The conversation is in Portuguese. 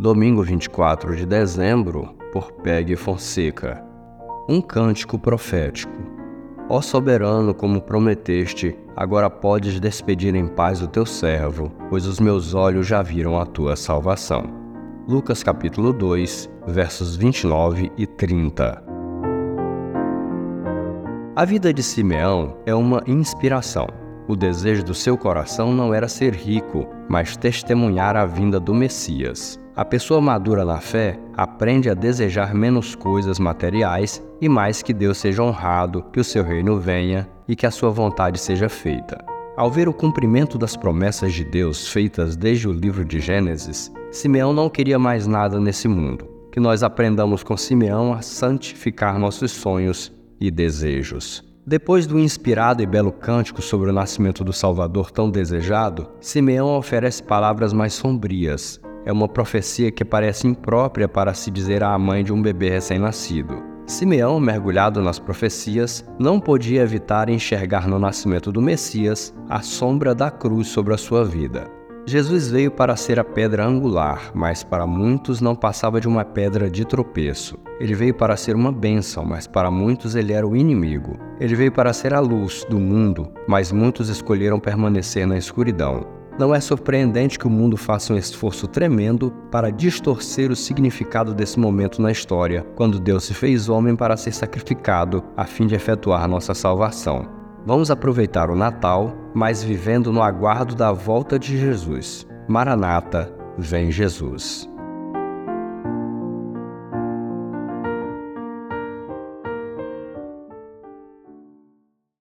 Domingo 24 de dezembro, por Peg Fonseca. Um cântico profético. Ó soberano, como prometeste, agora podes despedir em paz o teu servo, pois os meus olhos já viram a tua salvação. Lucas capítulo 2, versos 29 e 30. A vida de Simeão é uma inspiração. O desejo do seu coração não era ser rico, mas testemunhar a vinda do Messias. A pessoa madura na fé aprende a desejar menos coisas materiais e mais que Deus seja honrado, que o seu reino venha e que a sua vontade seja feita. Ao ver o cumprimento das promessas de Deus feitas desde o livro de Gênesis, Simeão não queria mais nada nesse mundo. Que nós aprendamos com Simeão a santificar nossos sonhos e desejos. Depois do inspirado e belo cântico sobre o nascimento do Salvador tão desejado, Simeão oferece palavras mais sombrias, é uma profecia que parece imprópria para se dizer à mãe de um bebê recém-nascido. Simeão, mergulhado nas profecias, não podia evitar enxergar no nascimento do Messias a sombra da cruz sobre a sua vida. Jesus veio para ser a pedra angular, mas para muitos não passava de uma pedra de tropeço. Ele veio para ser uma bênção, mas para muitos ele era o inimigo. Ele veio para ser a luz do mundo, mas muitos escolheram permanecer na escuridão. Não é surpreendente que o mundo faça um esforço tremendo para distorcer o significado desse momento na história, quando Deus se fez homem para ser sacrificado a fim de efetuar nossa salvação. Vamos aproveitar o Natal, mas vivendo no aguardo da volta de Jesus. Maranata, vem Jesus.